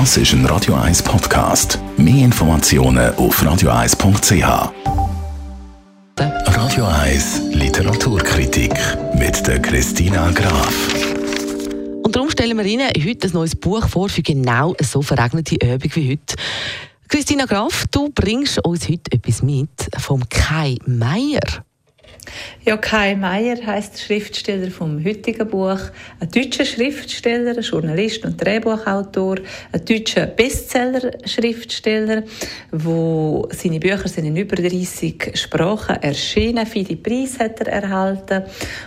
Das ist ein Radio 1 Podcast. Mehr Informationen auf radio1.ch. Radio 1 Literaturkritik mit der Christina Graf. Und darum stellen wir Ihnen heute ein neues Buch vor für genau so verregnete Übung wie heute. Christina Graf, du bringst uns heute etwas mit vom Kai Meier. Ja, Kai Meier heißt Schriftsteller vom heutigen Buch, ein deutscher Schriftsteller, ein Journalist und Drehbuchautor, ein deutscher Bestseller-Schriftsteller, wo seine Bücher sind in über 30 Sprachen erschienen. Viele Preise hat er erhalten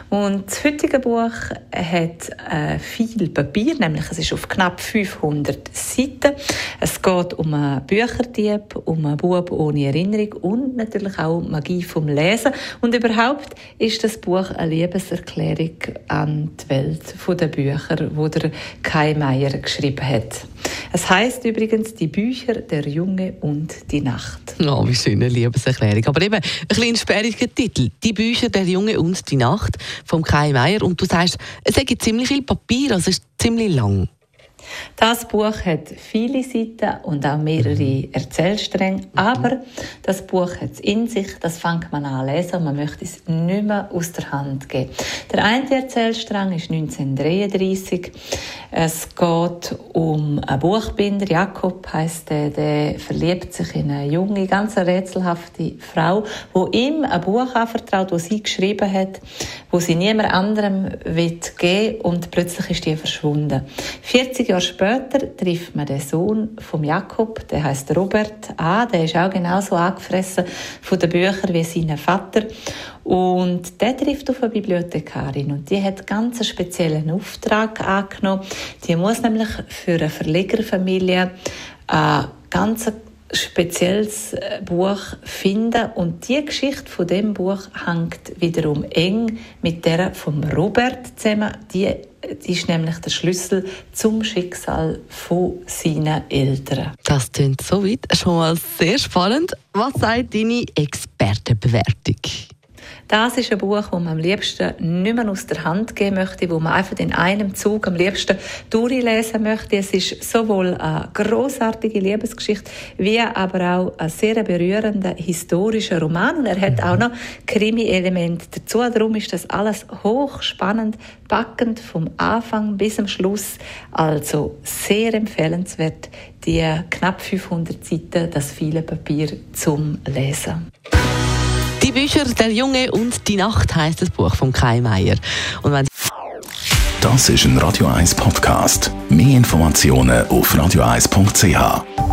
und das heutige Buch hat äh, viel Papier, nämlich es ist auf knapp 500 Seiten. Es geht um einen Bücherdieb, um einen Bub ohne Erinnerung und natürlich auch um Magie vom Lesen und überhaupt ist das Buch eine Liebeserklärung an die Welt der Bücher, die der Kai Meier geschrieben hat. Es heißt übrigens die Bücher Der Junge und die Nacht. Oh, wie schöne Liebeserklärung. Aber eben ein bisschen sperriger Titel. Die Bücher Der Junge und die Nacht vom Kai Meier. Und du sagst, es gibt ziemlich viel Papier, also es ist ziemlich lang. Das Buch hat viele Seiten und auch mehrere mhm. Erzählstränge, aber das Buch hat es in sich, das fängt man an lesen und man möchte es nicht mehr aus der Hand geben. Der eine Erzählstrang ist 1933. Es geht um einen Buchbinder, Jakob heißt der, der verliebt sich in eine junge, ganz rätselhafte Frau, wo ihm ein Buch anvertraut, das sie geschrieben hat, wo sie niemand anderem will geben und plötzlich ist die verschwunden. 40 Jahre später trifft man den Sohn von Jakob, der heißt Robert an, der ist auch genauso angefressen von den Büchern wie sein Vater. Und der trifft auf eine Bibliothekarin und die hat ganz einen speziellen Auftrag angenommen. Die muss nämlich für eine Verlegerfamilie ein ganz spezielles äh, Buch finden und die Geschichte von dem Buch hängt wiederum eng mit der von Robert zusammen. Die ist nämlich der Schlüssel zum Schicksal von seinen Eltern. Das klingt so weit schon mal sehr spannend. Was sagt deine Expertenbewertung? Das ist ein Buch, das man am liebsten nicht mehr aus der Hand geben möchte, wo man einfach in einem Zug am liebsten durchlesen möchte. Es ist sowohl eine großartige Liebesgeschichte wie aber auch ein sehr berührender historischer Roman und er hat auch noch Krimi-Elemente dazu. Darum ist das alles hochspannend, packend vom Anfang bis zum Schluss. Also sehr empfehlenswert, die knapp 500 Seiten, das viele Papier zum Lesen. Bücher Der Junge und die Nacht heißt das Buch von Kai Meier. Und wenn das ist ein Radio 1 Podcast. Mehr Informationen auf radio1.ch.